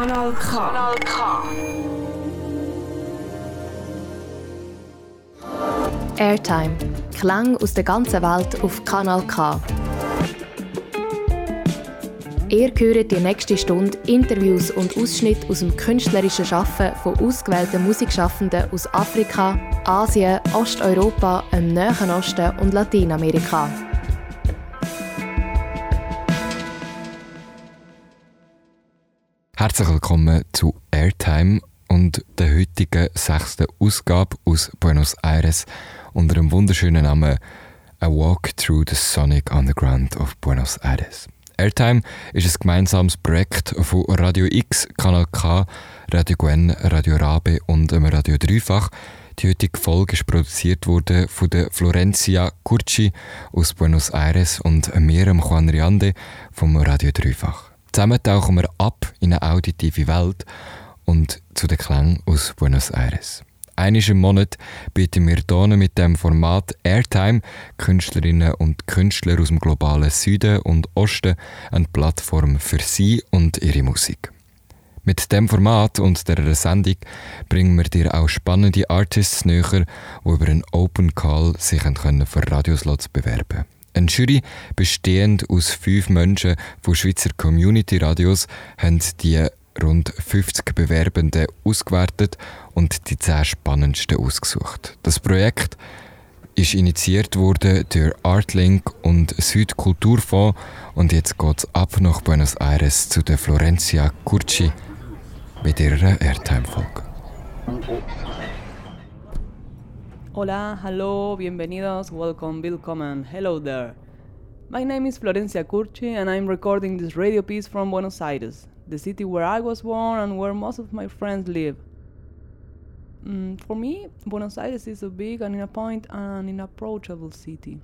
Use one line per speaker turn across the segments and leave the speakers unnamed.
Kanal K. Kanal K.
Airtime. Klang aus der ganzen Welt auf Kanal K. Ihr hört die nächste Stunde Interviews und Ausschnitte aus dem künstlerischen Schaffen von ausgewählten Musikschaffenden aus Afrika, Asien, Osteuropa, dem Nahen Osten und Lateinamerika.
Herzlich willkommen zu Airtime und der heutigen sechsten Ausgabe aus Buenos Aires unter dem wunderschönen Namen A Walk Through the Sonic Underground of Buenos Aires. Airtime ist ein gemeinsames Projekt von Radio X, Kanal K, Radio Gwen, Radio Rabe und dem Radio Dreifach. Die heutige Folge ist produziert wurde von der Florencia Curci aus Buenos Aires und mir, Juan Riande, vom Radio Dreifach. Zusammen tauchen wir ab in eine auditive Welt und zu den Klängen aus Buenos Aires. Einmal im Monat bieten wir hier mit dem Format Airtime Künstlerinnen und Künstler aus dem globalen Süden und Osten eine Plattform für sie und ihre Musik. Mit dem Format und der Sendung bringen wir dir auch spannende Artists näher, die über einen Open Call sich für Radioslots bewerben können. Eine Jury, bestehend aus fünf Menschen von Schweizer Community Radios, haben die rund 50 Bewerbenden ausgewertet und die 10 spannendsten ausgesucht. Das Projekt ist initiiert worden durch Artlink und Südkulturfonds und jetzt geht es ab nach Buenos Aires zu der Florencia Curci mit ihrer Airtime-Folge.
Hola, hello, bienvenidos, welcome, willkommen, hello there. My name is Florencia Curci and I'm recording this radio piece from Buenos Aires, the city where I was born and where most of my friends live. Mm, for me, Buenos Aires is a big and in a point an inapproachable city.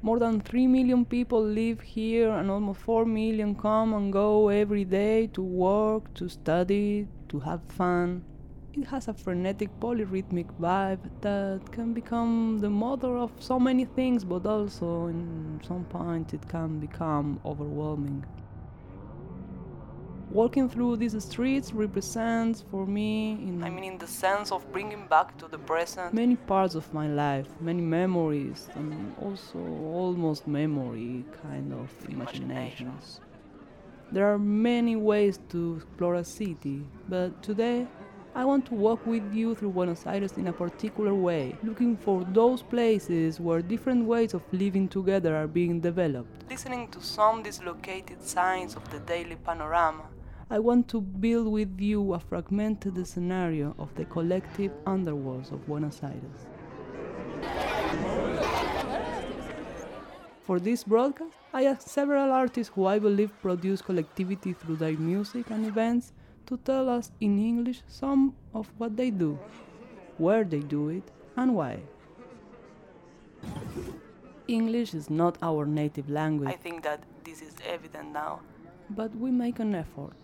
More than 3 million people live here and almost 4 million come and go every day to work, to study, to have fun. It has a frenetic polyrhythmic vibe that can become the mother of so many things, but also in some point it can become overwhelming. Walking through these streets represents for me, in, I mean, in the sense of bringing back to the present, many parts of my life, many memories, and also almost memory kind of imaginations. There are many ways to explore a city, but today I want to walk with you through Buenos Aires in a particular way, looking for those places where different ways of living together are being developed. Listening to some dislocated signs of the daily panorama, I want to build with you a fragmented scenario of the collective underworlds of Buenos Aires. For this broadcast, I asked several artists who I believe produce collectivity through their music and events to tell us in English some of what they do, where they do it, and why. English is not our native language. I think that this is evident now. But we make an effort.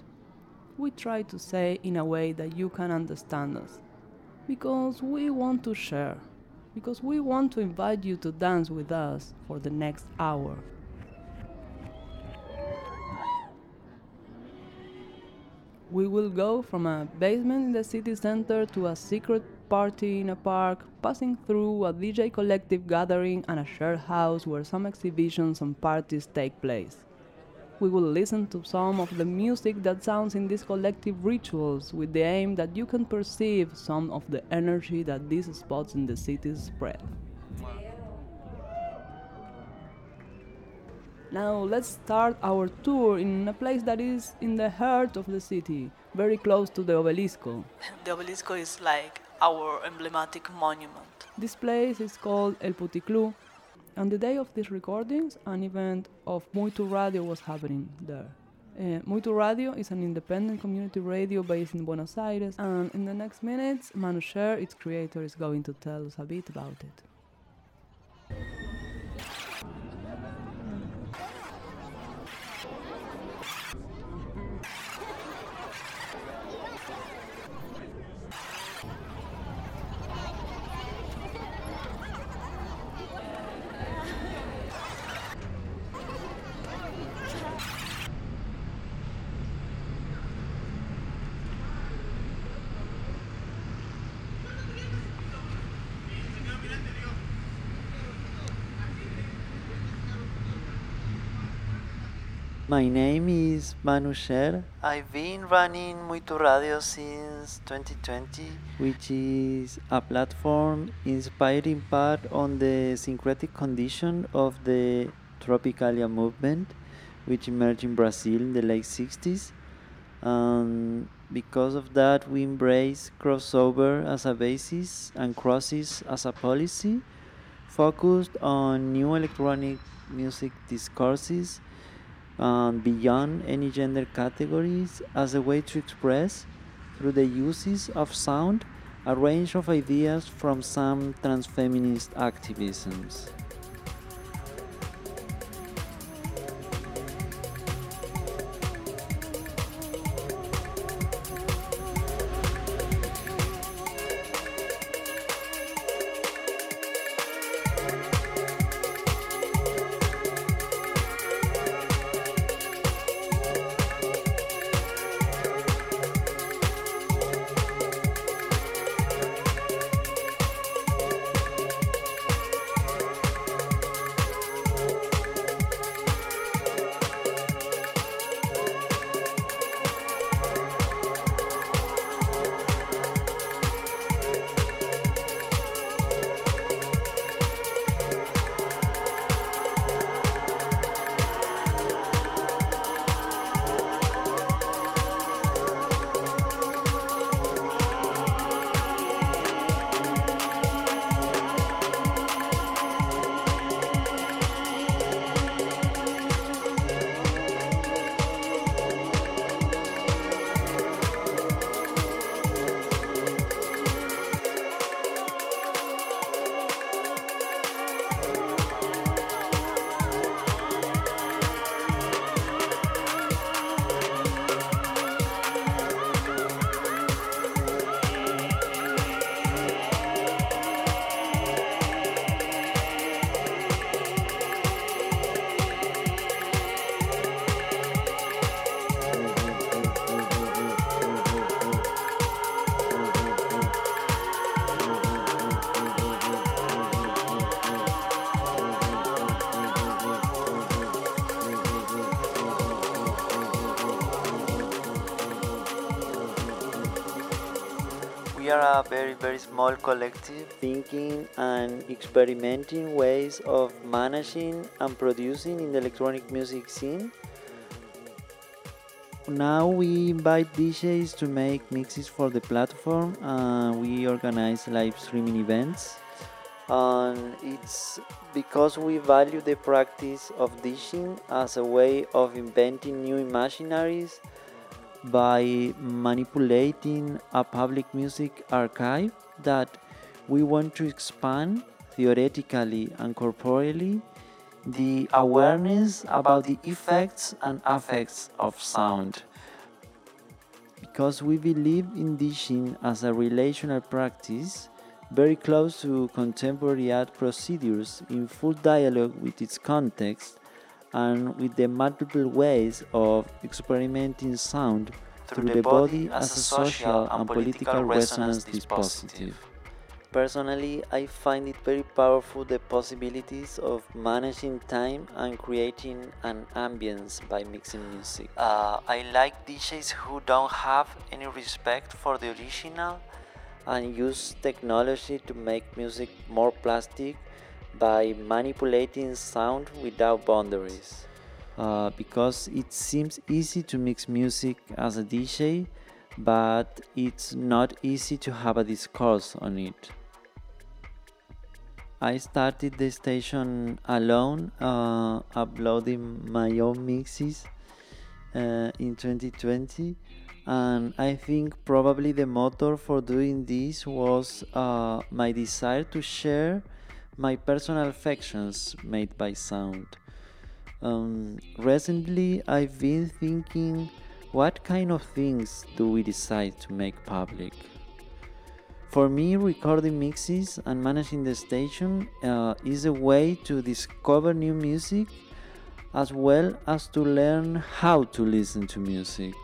We try to say in a way that you can understand us. Because we want to share. Because we want to invite you to dance with us for the next hour. We will go from a basement in the city center to a secret party in a park, passing through a DJ collective gathering and a shared house where some exhibitions and parties take place. We will listen to some of the music that sounds in these collective rituals with the aim that you can perceive some of the energy that these spots in the city spread. Now let's start our tour in a place that is in the heart of the city, very close to the obelisco.
The obelisco is like our emblematic monument.
This place is called El Puticlú. On the day of these recordings, an event of Muito Radio was happening there. Uh, Muito Radio is an independent community radio based in Buenos Aires, and in the next minutes, Manu Sher, its creator, is going to tell us a bit about it.
My name is Manu Sher. I've been running Muito Radio since 2020, which is a platform inspired in part on the syncretic condition of the Tropicalia movement, which emerged in Brazil in the late 60s. And because of that, we embrace crossover as a basis and crosses as a policy, focused on new electronic music discourses um, beyond any gender categories as a way to express, through the uses of sound, a range of ideas from some transfeminist activisms. Small collective thinking and experimenting ways of managing and producing in the electronic music scene. Now we invite DJs to make mixes for the platform and we organize live streaming events. And it's because we value the practice of DJing as a way of inventing new imaginaries by manipulating a public music archive that we want to expand theoretically and corporeally the awareness about the effects and affects of sound. Because we believe in DJing as a relational practice, very close to contemporary art procedures in full dialogue with its context and with the multiple ways of experimenting sound through the body as a social and political resonance dispositive. Personally, I find it very powerful the possibilities of managing time and creating an ambience by mixing music. Uh, I like DJs who don't have any respect for the original and use technology to make music more plastic by manipulating sound without boundaries. Uh, because it seems easy to mix music as a DJ, but it's not easy to have a discourse on it. I started the station alone, uh, uploading my own mixes uh, in 2020, and I think probably the motor for doing this was uh, my desire to share my personal affections made by sound. Um, recently, I've been thinking what kind of things do we decide to make public? For me, recording mixes and managing the station uh, is a way to discover new music as well as to learn how to listen to music.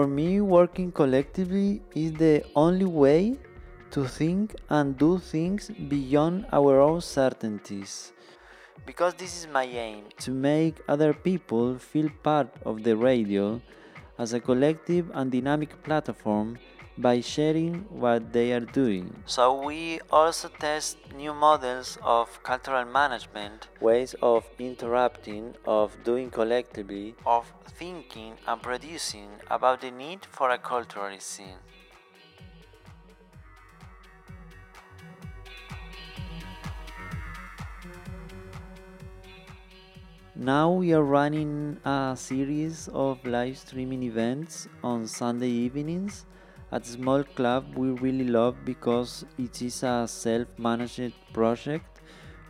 For me, working collectively is the only way to think and do things beyond our own certainties. Because this is my aim to make other people feel part of the radio as a collective and dynamic platform by sharing what they are doing. So we also test new models of cultural management, ways of interrupting, of doing collectively, of thinking and producing about the need for a cultural scene. Now we are running a series of live streaming events on Sunday evenings at small club we really love because it is a self-managed project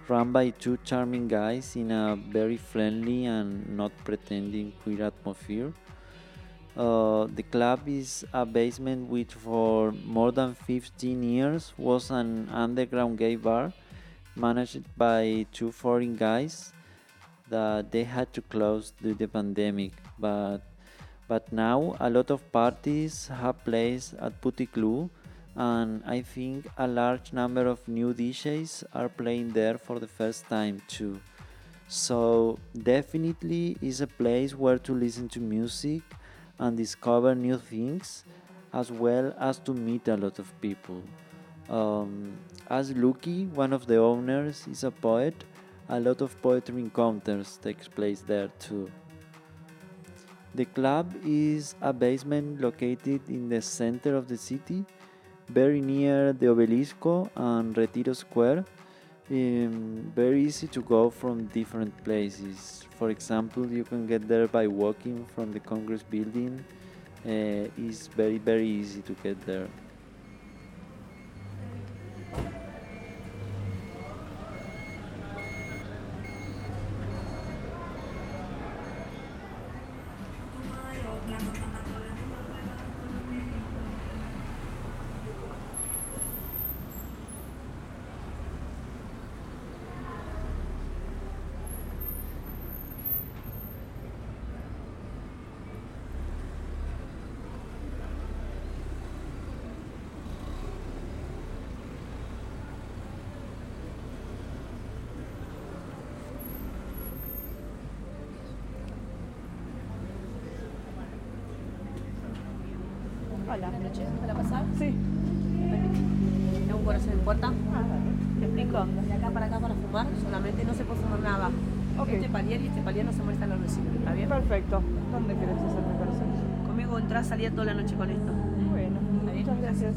run by two charming guys in a very friendly and not pretending queer atmosphere. Uh, the club is a basement which for more than 15 years was an underground gay bar managed by two foreign guys that they had to close due to the pandemic but but now a lot of parties have place at Puticlub and I think a large number of new DJs are playing there for the first time too. So definitely is a place where to listen to music and discover new things as well as to meet a lot of people. Um, as Lucky, one of the owners, is a poet, a lot of poetry encounters takes place there too. The club is a basement located in the center of the city, very near the Obelisco and Retiro Square. Um, very easy to go from different places. For example, you can get there by walking from the Congress building. Uh, it's very, very easy to get there.
Toda la noche con esto.
Bueno, muchas gracias.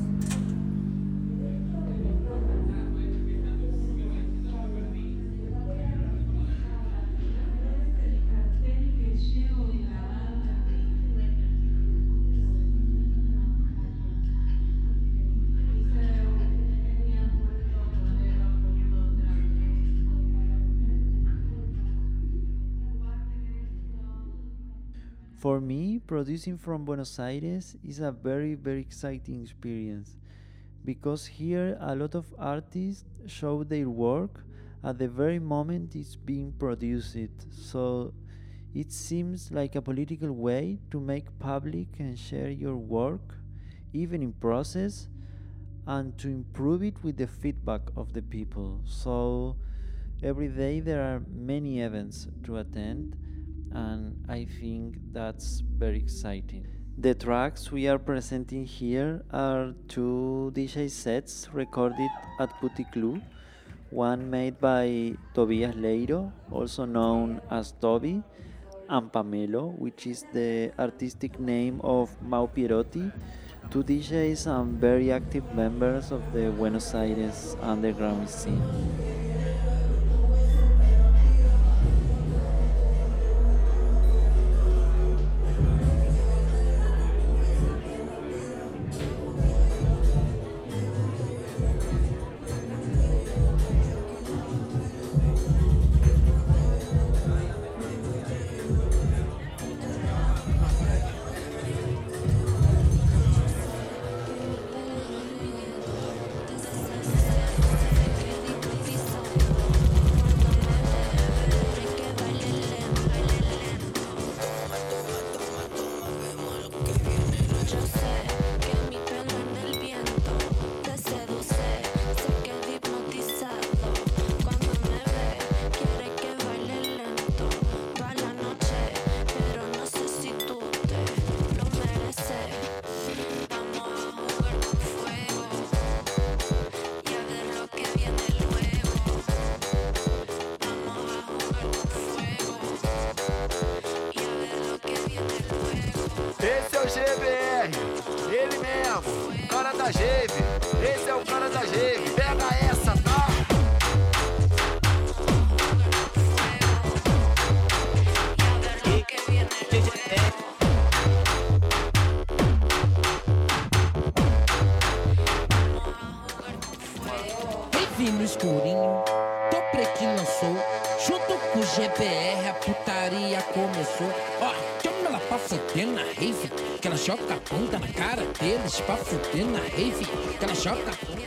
For me, producing from Buenos Aires is a very, very exciting experience because here a lot of artists show their work at the very moment it's being produced. So it seems like a political way to make public and share your work, even in process, and to improve it with the feedback of the people. So every day there are many events to attend and I think that's very exciting. The tracks we are presenting here are two DJ sets recorded at Puticlub, one made by Tobias Leiro, also known as Toby, and Pamelo, which is the artistic name of Mau Pierotti, two DJs and very active members of the Buenos Aires underground scene.
Joga a bunda na cara deles pra fuder na rave. Que ela.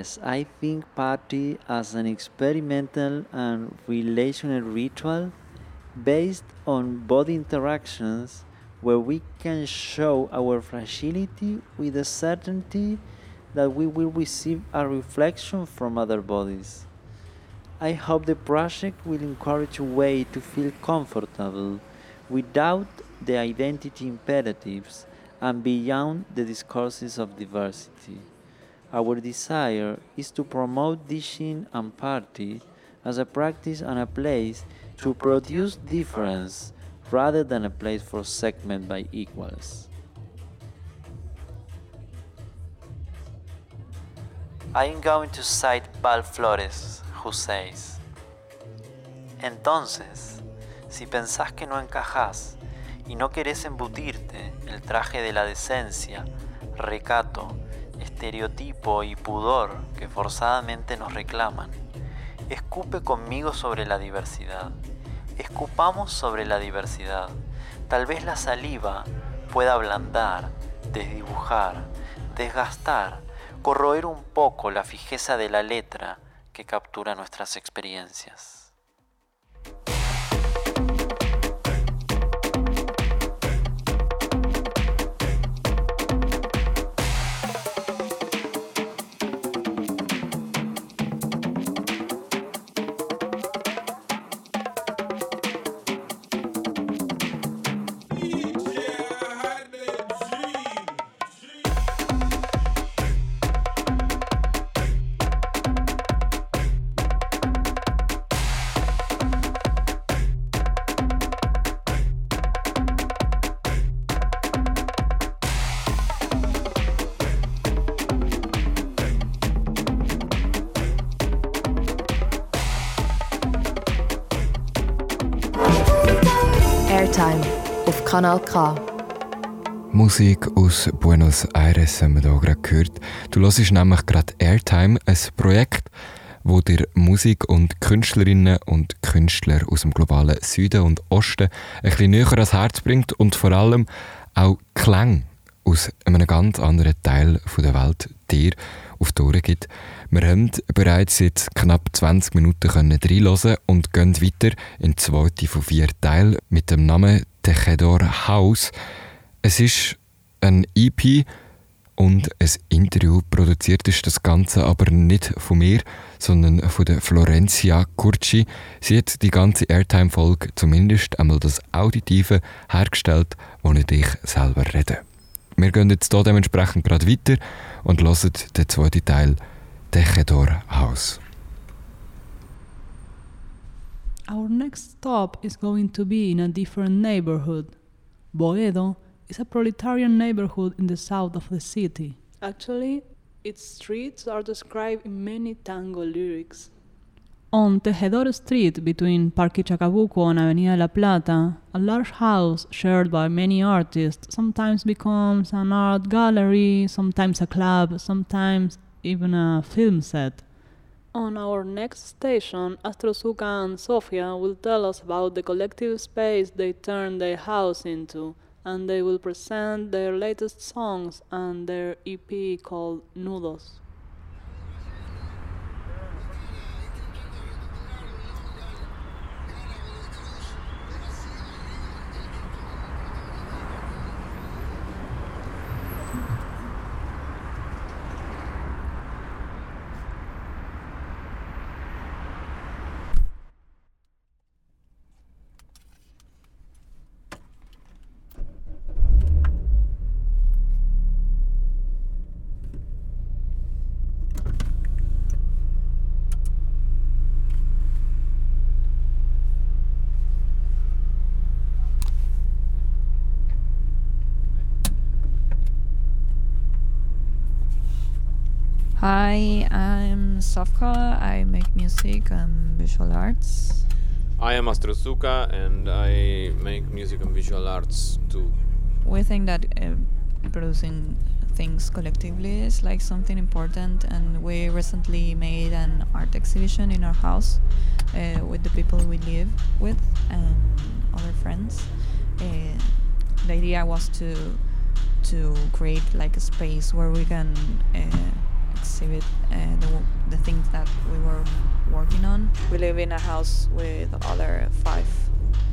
Yes, I think party as an experimental and relational ritual based on body interactions where we can show our fragility with the certainty that we will receive a reflection from other bodies. I hope the project will encourage a way to feel comfortable without the identity imperatives and beyond the discourses of diversity. Our desire is to promote DJing and party as a practice and a place to produce difference rather than a place for segment by equals. I am going to cite Val Flores, who says, Entonces, si pensás que no encajás y no querés embutirte el traje de la decencia, recato, estereotipo y pudor que forzadamente nos reclaman, escupe conmigo sobre la diversidad. Escupamos sobre la diversidad. Tal vez la saliva pueda ablandar, desdibujar, desgastar, corroer un poco la fijeza de la letra que captura nuestras experiencias.
Airtime auf Kanal K.
Musik aus Buenos Aires haben wir hier gerade gehört. Du hörst nämlich gerade Airtime, ein Projekt, wo dir Musik und Künstlerinnen und Künstler aus dem globalen Süden und Osten ein bisschen näher ans Herz bringt und vor allem auch Klang aus einem ganz anderen Teil der Welt dir auf die Ohren gibt. Wir haben bereits jetzt knapp 20 Minuten können reinhören und gehen weiter in zweite von vier Teilen mit dem Namen Tejedor House. Es ist ein EP und ein Interview. Produziert ist das Ganze aber nicht von mir, sondern von der Florencia Curci. Sie hat die ganze Airtime-Folge, zumindest einmal das Auditive, hergestellt, ohne dich selber reden. Wir gehen jetzt hier dementsprechend gerade weiter und hören den zweiten Teil Tejedor House.
Our next stop is going to be in a different neighborhood. Boedo is a proletarian neighborhood in the south of the city. Actually, its streets are described in many tango lyrics. On Tejedor Street, between Parque Chacabuco and Avenida La Plata, a large house shared by many artists sometimes becomes an art gallery, sometimes a club, sometimes even a film set. On our next station, Astrozuka and Sofia will tell us about the collective space they turned their house into, and they will present their latest songs and their EP called Nudos.
Hi, I'm Sofka. I make music and visual arts.
I am Astrozuka and I make music and visual arts too.
We think that uh, producing things collectively is like something important, and we recently made an art exhibition in our house uh, with the people we live with and other friends. Uh, the idea was to to create like a space where we can uh, exhibit uh, the, the things that we were working on. We live in a house with other five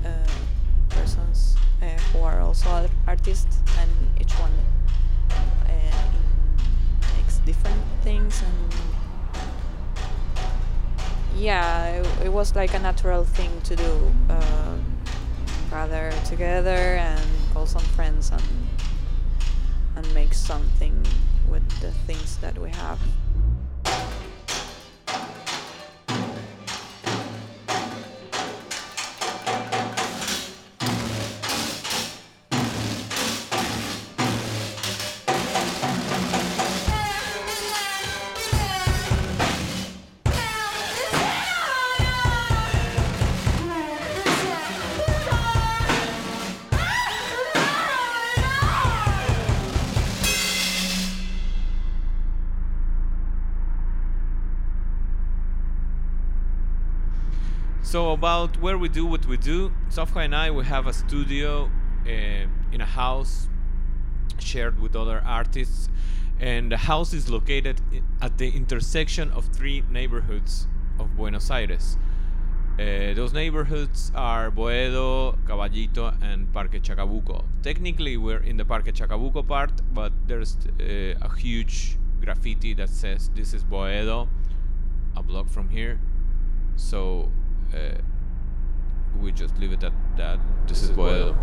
uh, persons uh, who are also artists, and each one makes different things. And yeah, it, it, was like a natural thing to do. Um, gather together and call some friends and and make something with the things that we have.
So about where we do what we do, Sofka and I we have a studio uh, in a house shared with other artists, and the house is located at the intersection of three neighborhoods of Buenos Aires. Uh, those neighborhoods are Boedo, Caballito, and Parque Chacabuco. Technically, we're in the Parque Chacabuco part, but there's uh, a huge graffiti that says this is Boedo, a block from here. So uh, we just leave it at that. This is Boedo.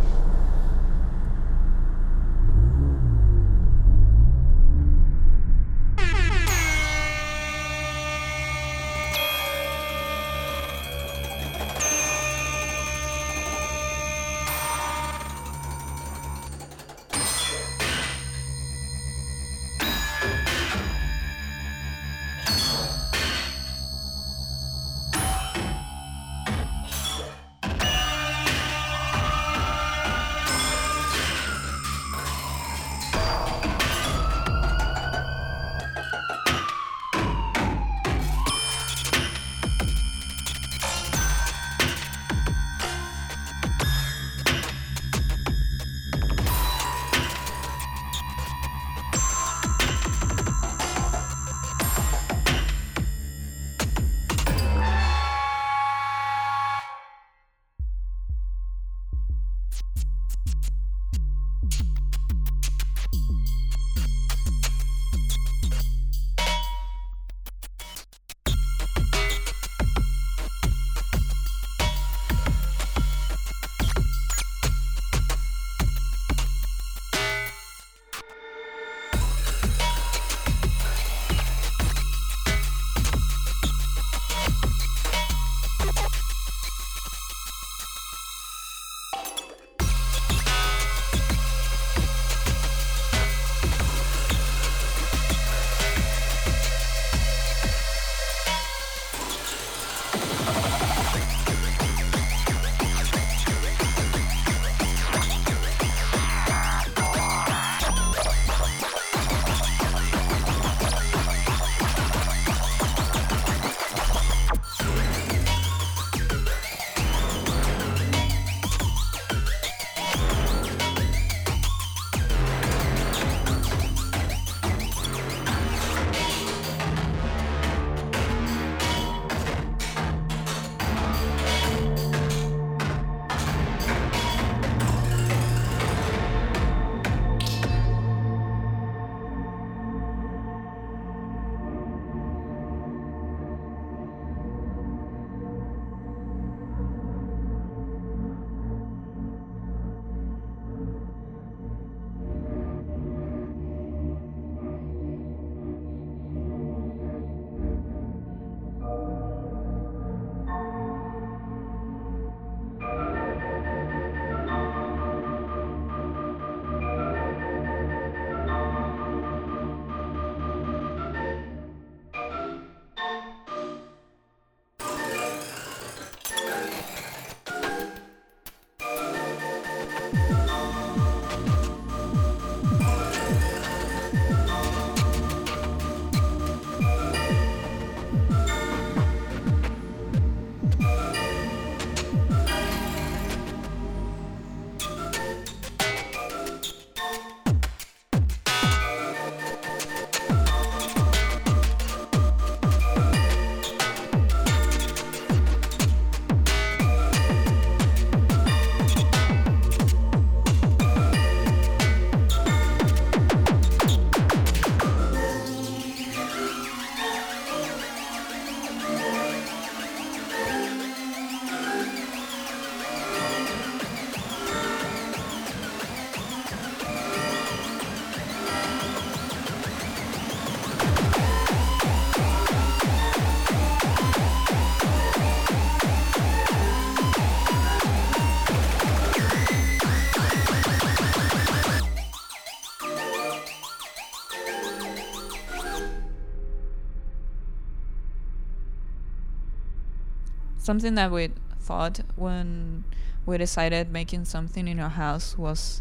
Something that we thought when we decided making something in our house was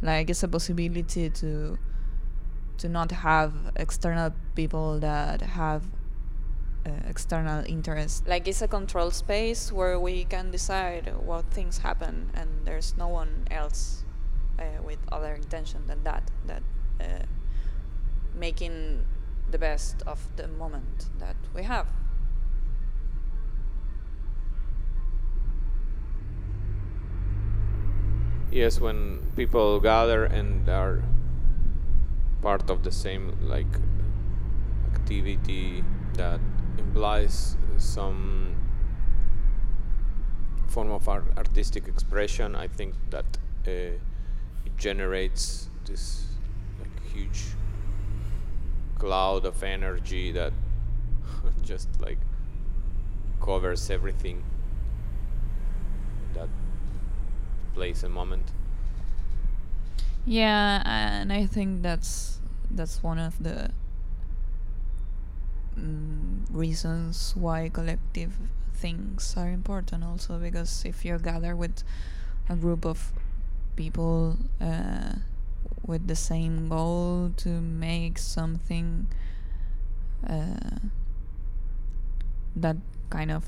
like it's a possibility to to not have external people that have uh, external interest. Like it's a control space where we can decide what things happen, and there's no one else uh, with other intention than that. That uh, making the best of the moment that we have.
Yes, when people gather and are part of the same like activity that implies some form of art artistic expression, I think that uh, it generates this like huge cloud of energy that just like covers everything that place and moment.
Yeah, and I think that's that's one of the mm, reasons why collective things are important also because if you gather with a group of people uh, with the same goal to make something uh, that kind of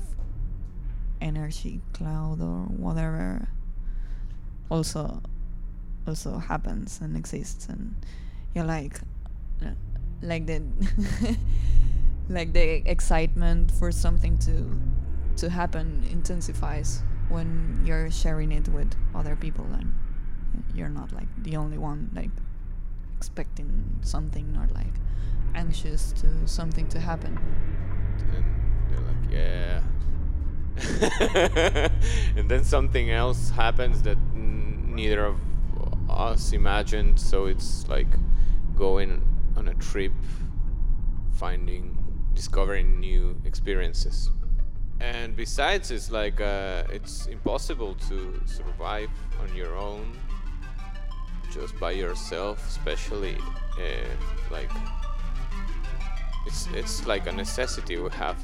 energy cloud or whatever also also happens and exists and you're like uh, like the like the excitement for something to to happen intensifies when you're sharing it with other people and you're not like the only one like expecting something or like anxious to something to happen.
And they're like yeah and then something else happens that neither of us imagined so it's like going on a trip finding discovering new experiences. And besides it's like uh, it's impossible to survive on your own just by yourself especially uh, like it's it's like a necessity we have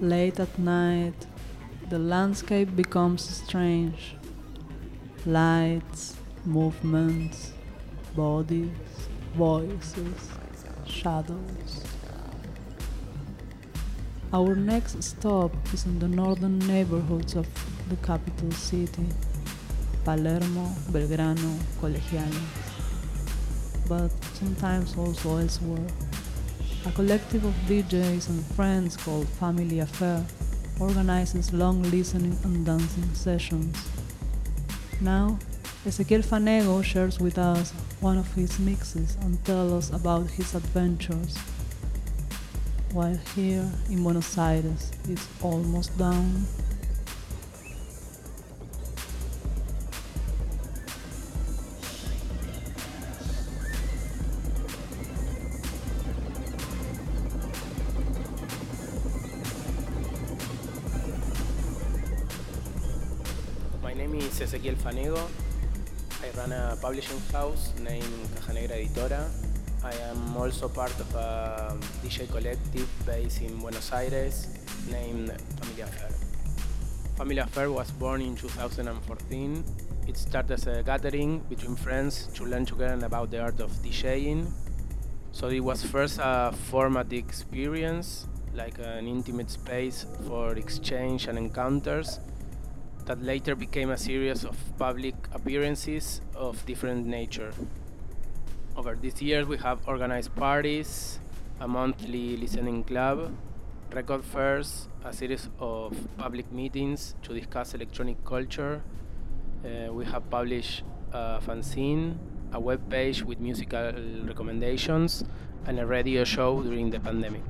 Late at night, the landscape becomes strange. Lights, movements, bodies, voices, shadows. Our next stop is in the northern neighborhoods of the capital city, Palermo, Belgrano, Colegiales, but sometimes also elsewhere. A collective of DJs and friends called Family Affair organizes long listening and dancing sessions. Now, Ezequiel Fanego shares with us one of his mixes and tells us about his adventures. While here in Buenos Aires it's almost down.
Ezequiel Fanego. I run a publishing house named Caja Negra Editora. I am also part of a DJ collective based in Buenos Aires named Familia Affair. Familia Affair was born in 2014. It started as a gathering between friends to learn together about the art of DJing. So it was first a formative experience, like an intimate space for exchange and encounters that later became a series of public appearances of different nature. Over these years, we have organized parties, a monthly listening club, record fairs, a series of public meetings to discuss electronic culture. Uh, we have published a fanzine, a web page with musical recommendations, and a radio show during the pandemic.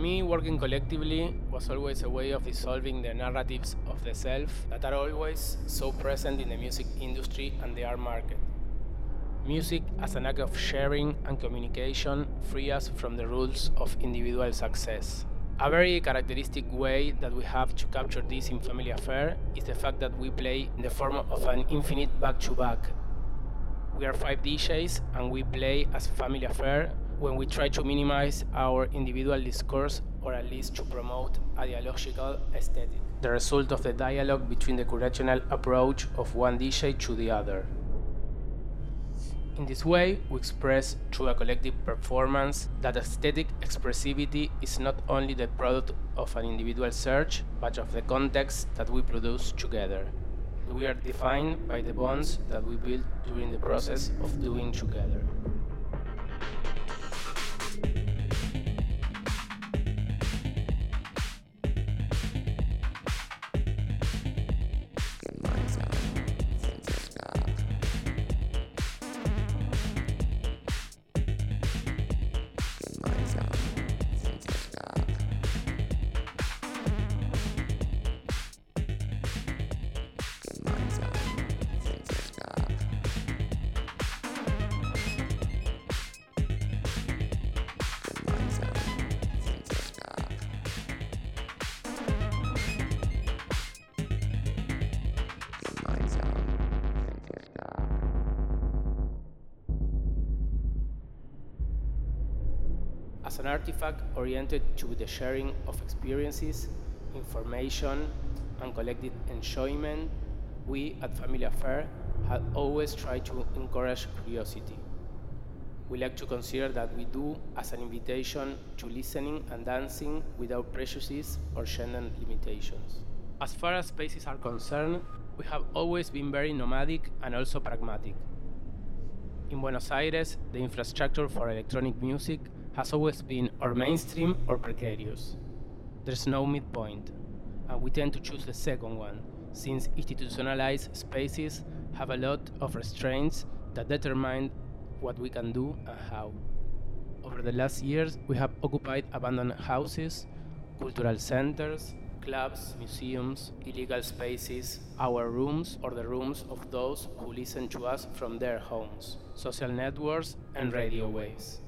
Me, working collectively was always a way of dissolving the narratives of the self that are always so present in the music industry and the art market. Music, as an act of sharing and communication, free us from the rules of individual success. A very characteristic way that we have to capture this in Family Affair is the fact that we play in the form of an infinite back to back. We are five DJs and we play as Family Affair when we try to minimize our individual discourse or at least to promote a dialogical aesthetic. The result of the dialogue between the curatorial approach of one DJ to the other. In this way, we express through a collective performance that aesthetic expressivity is not only the product of an individual search, but of the context that we produce together. We are defined by the bonds that we build during the process of doing together. As an artifact oriented to the sharing of experiences, information, and collective enjoyment, we at Family Affair have always tried to encourage curiosity. We like to consider that we do as an invitation to listening and dancing without prejudices or gender limitations. As far as spaces are concerned, we have always been very nomadic and also pragmatic. In Buenos Aires, the infrastructure for electronic music has always been or mainstream or precarious. There's no midpoint, and we tend to choose the second one, since institutionalized spaces have a lot of restraints that determine what we can do and how. Over the last years, we have occupied abandoned houses, cultural centers, clubs, museums, illegal spaces, our rooms, or the rooms of those who listen to us from their homes, social networks, and radio waves.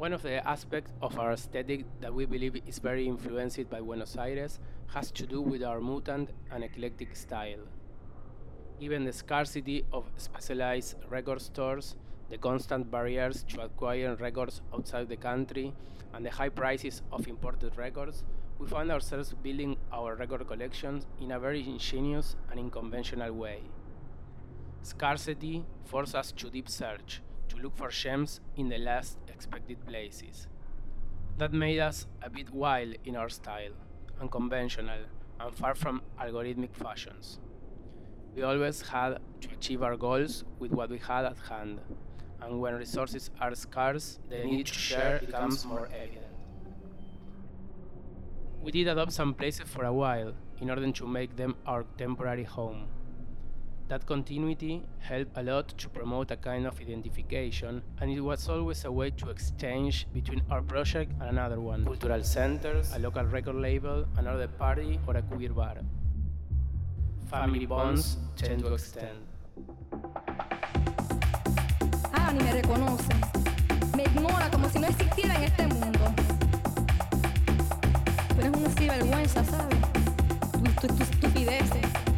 One of the aspects of our aesthetic that we believe is very influenced by Buenos Aires has to do with our mutant and eclectic style. Given the scarcity of specialized record stores, the constant barriers to acquiring records outside the country, and the high prices of imported records, we find ourselves building our record collections in a very ingenious and unconventional way. Scarcity forces us to deep search, look for gems in the last expected places. That made us a bit wild in our style, unconventional, and far from algorithmic fashions. We always had to achieve our goals with what we had at hand, and when resources are scarce, the need to share becomes more evident. We did adopt some places for a while in order to make them our temporary home. That continuity helped a lot to promote a kind of identification, and it was always a way to exchange between our project and another one cultural centers, a local record label, another party, or a queer bar. Family bonds tend to extend.
Ah, ni me reconoce. Me ignora como si no existiera en este mundo. Tú eres una sinvergüenza, ¿sabes? Tus tu, tu estupideces.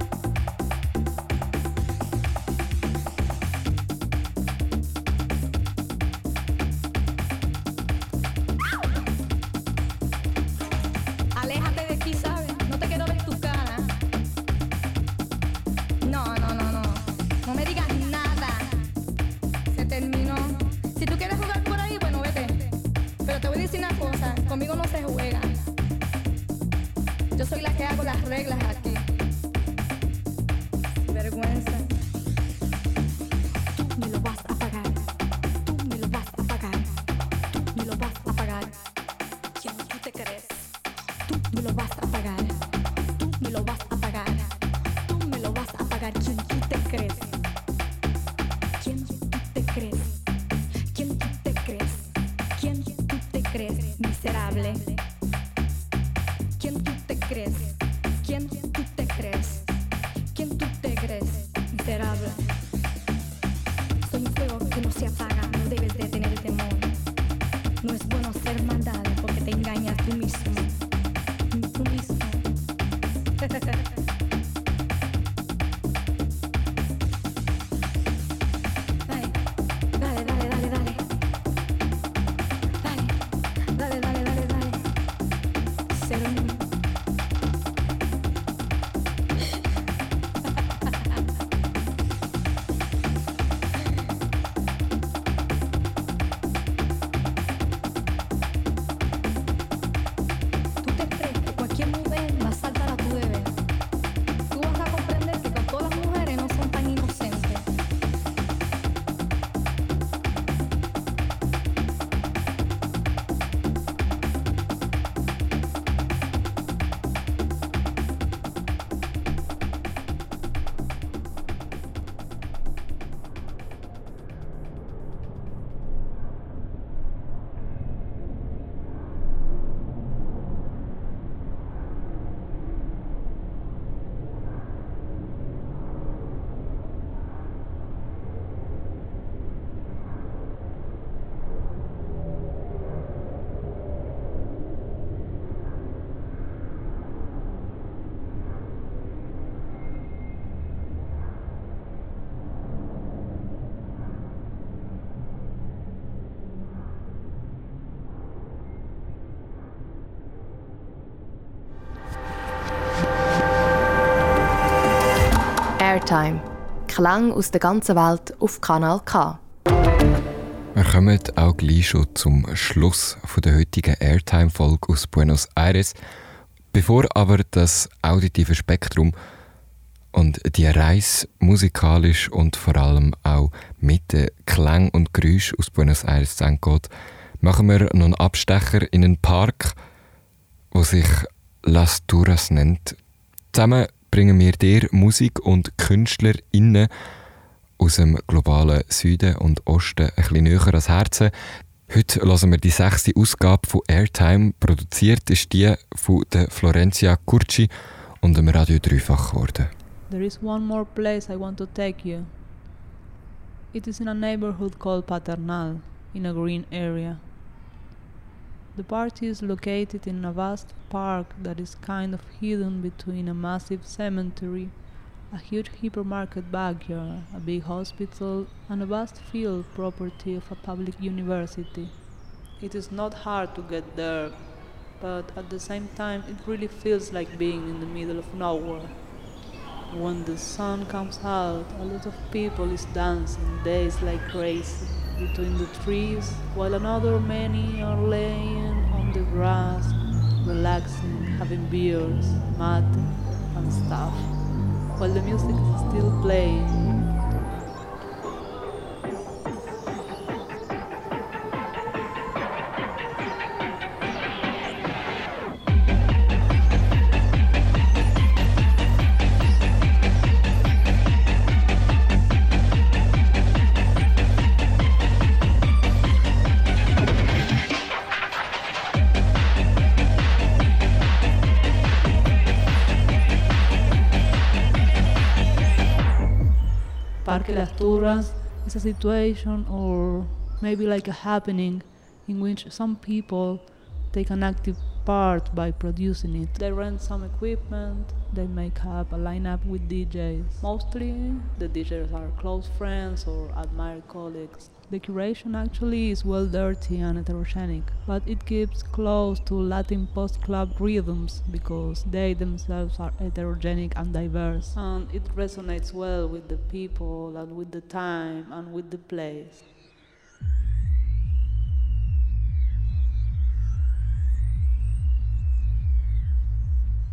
De
Airtime. Klang aus der ganzen Welt auf Kanal K.
Wir kommen auch gleich schon zum Schluss der heutigen Airtime-Folge aus Buenos Aires. Bevor aber das auditive Spektrum und die Reise musikalisch und vor allem auch mit den Klang und Geräusch aus Buenos Aires geht, machen wir noch einen Abstecher in einen Park, wo sich Las Turas nennt. Zusammen bringen wir dir Musik und KünstlerInnen aus dem globalen Süden und Osten ein bisschen näher ans Herzen. Heute hören wir die sechste Ausgabe von Airtime. Produziert ist die von der Florencia Curci und dem Radio Dreifach geworden.
There is one more place I want to take you. It is in a neighborhood called Paternal, in a green area. The party is located in a vast park that is kind of hidden between a massive cemetery, a huge hypermarket backyard, a big hospital, and a vast field property of a public university. It is not hard to get there, but at the same time, it really feels like being in the middle of nowhere. When the sun comes out, a lot of people is dancing days like crazy between the trees, while another many are laying on the grass, relaxing, having beers, mate, and stuff, while the music is still playing. Parque Las Turras is a situation or maybe like a happening in which some people take an active part by producing it. They rent some equipment, they make up a lineup with DJs. Mostly the DJs are close friends or admired colleagues. The curation actually is well dirty and heterogenic, but it keeps close to Latin post club rhythms because they themselves are heterogenic and diverse, and it resonates well with the people and with the time and with the place.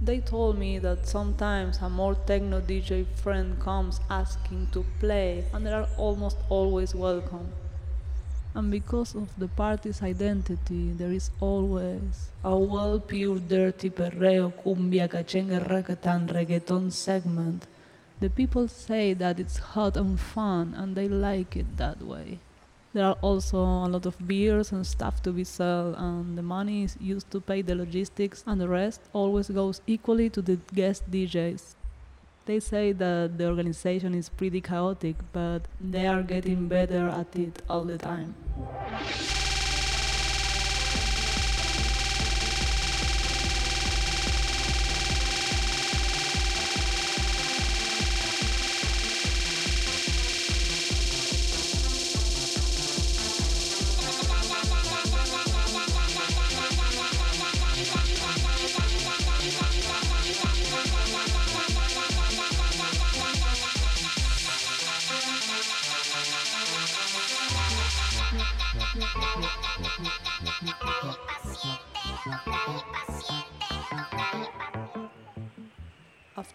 They told me that sometimes a more techno DJ friend comes asking to play, and they are almost always welcome. And because of the party's identity, there is always a well pure dirty perreo, cumbia, cachengue, racatan, reggaeton segment. The people say that it's hot and fun, and they like it that way. There are also a lot of beers and stuff to be sold, and the money is used to pay the logistics, and the rest always goes equally to the guest DJs. They say that the organization is pretty chaotic, but they are getting better at it all the time.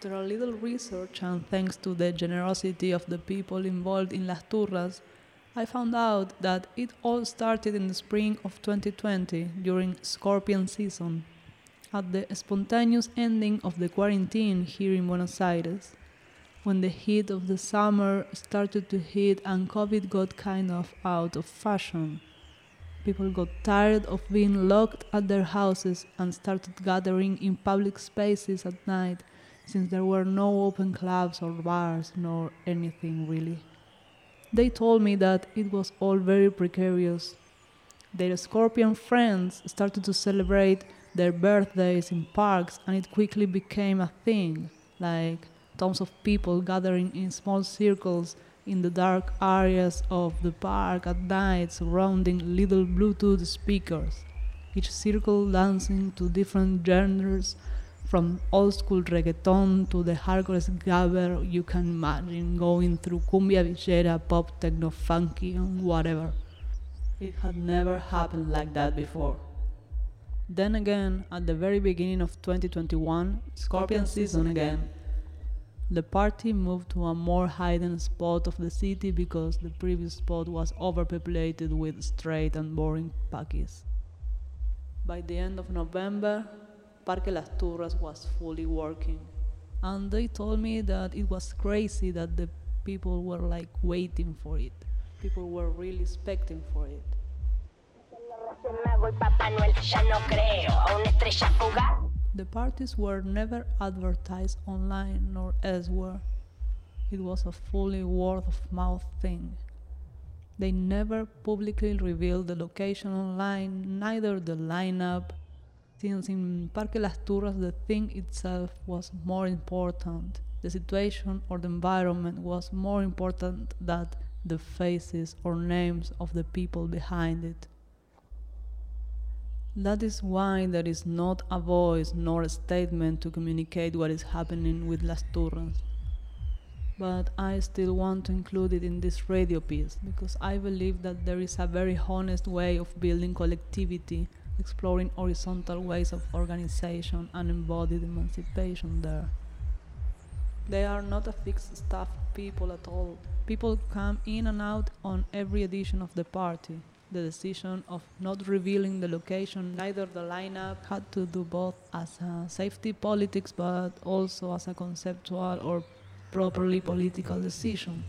After a little research and thanks to the generosity of the people involved in Las Turras, I found out that it all started in the spring of 2020 during scorpion season, at the spontaneous ending of the quarantine here in Buenos Aires, when the heat of the summer started to hit and COVID got kind of out of fashion. People got tired of being locked at their houses and started gathering in public spaces at night since there were no open clubs or bars nor anything really. They told me that it was all very precarious. Their scorpion friends started to celebrate their birthdays in parks and it quickly became a thing, like tons of people gathering in small circles in the dark areas of the park at night surrounding little Bluetooth speakers, each circle dancing to different genres from old school reggaeton to the hardcore gabber you can imagine, going through cumbia villera, pop, techno, funky, and whatever. It had never happened like that before. Then again, at the very beginning of 2021, Scorpion season again, the party moved to a more hidden spot of the city because the previous spot was overpopulated with straight and boring packies. By the end of November, Parque Las Turras was fully working. And they told me that it was crazy that the people were like waiting for it. People were really expecting for it. The parties were never advertised online nor elsewhere. It was a fully word of mouth thing. They never publicly revealed the location online, neither the lineup, since in Parque Las Turras the thing itself was more important. The situation or the environment was more important than the faces or names of the people behind it. That is why there is not a voice nor a statement to communicate what is happening with Las Turras. But I still want to include it in this radio piece because I believe that there is a very honest way of building collectivity, exploring horizontal ways of organization and embodied emancipation there. They are not a fixed staff people at all. People come in and out on every edition of the party the decision of not revealing the location, neither the lineup, had to do both as a safety politics but also as a conceptual or properly political decision.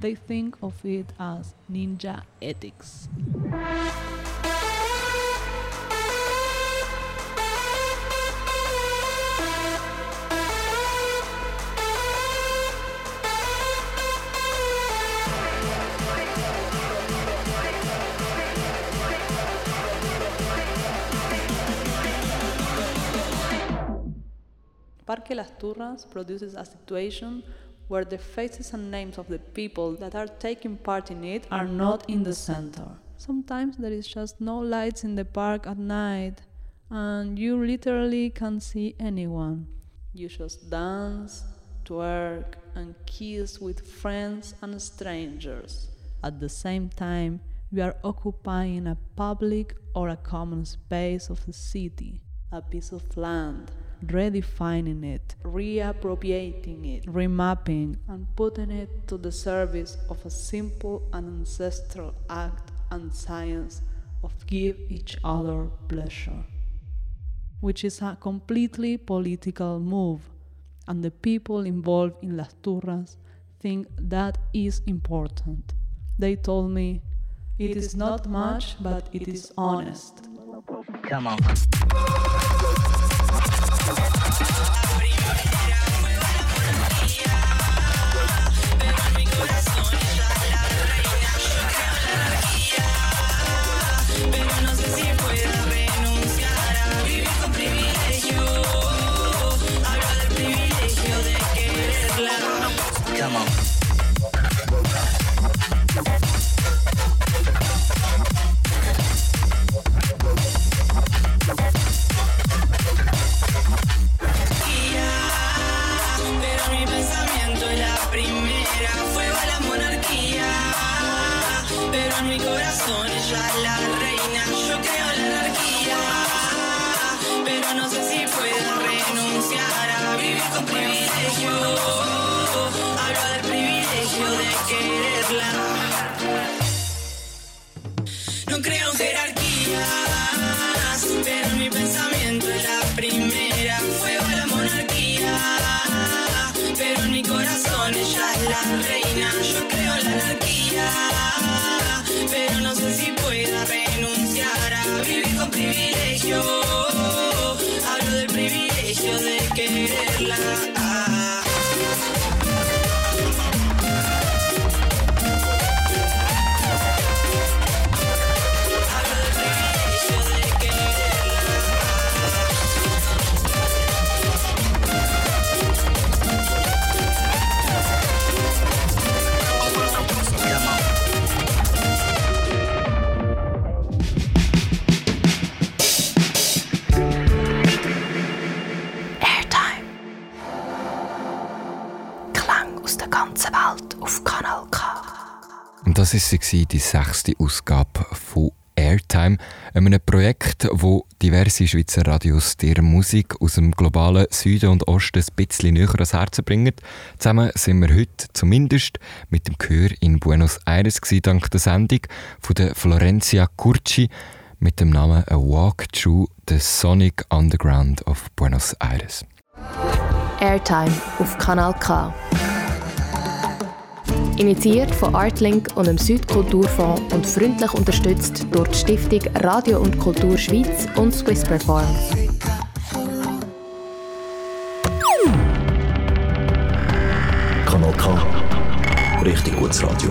They think of it as ninja ethics. Parque Las Turras produces a situation where the faces and names of the people that are taking part in it are not in the center. Sometimes there is just no lights in the park at night, and you literally can't see anyone. You just dance, twerk, and kiss with friends and strangers. At the same time, you are occupying a public or a common space of the city, a piece of land, redefining it, reappropriating it, remapping, and putting it to the service of a simple and ancestral act and science of give each other pleasure, which is a completely political move, and the people involved in Las Turras think that is important. They told me, it is not much, but it is honest.
Come on.
Das ist sie, die sechste Ausgabe von Airtime, einem Projekt, wo diverse Schweizer Radios der Musik aus dem globalen Süden und Osten ein bisschen näher ans Herz bringen. Zusammen sind wir heute zumindest mit dem Chör in Buenos Aires gewesen, dank der Sendung von der Florencia Curci mit dem Namen A Walk Through the Sonic Underground of Buenos Aires.
Airtime auf Kanal K. Initiiert von Artlink und dem Südkulturfonds und freundlich unterstützt durch die Stiftung Radio und Kultur Schweiz und Swiss Perform.
Kanal K. Richtig gutes Radio.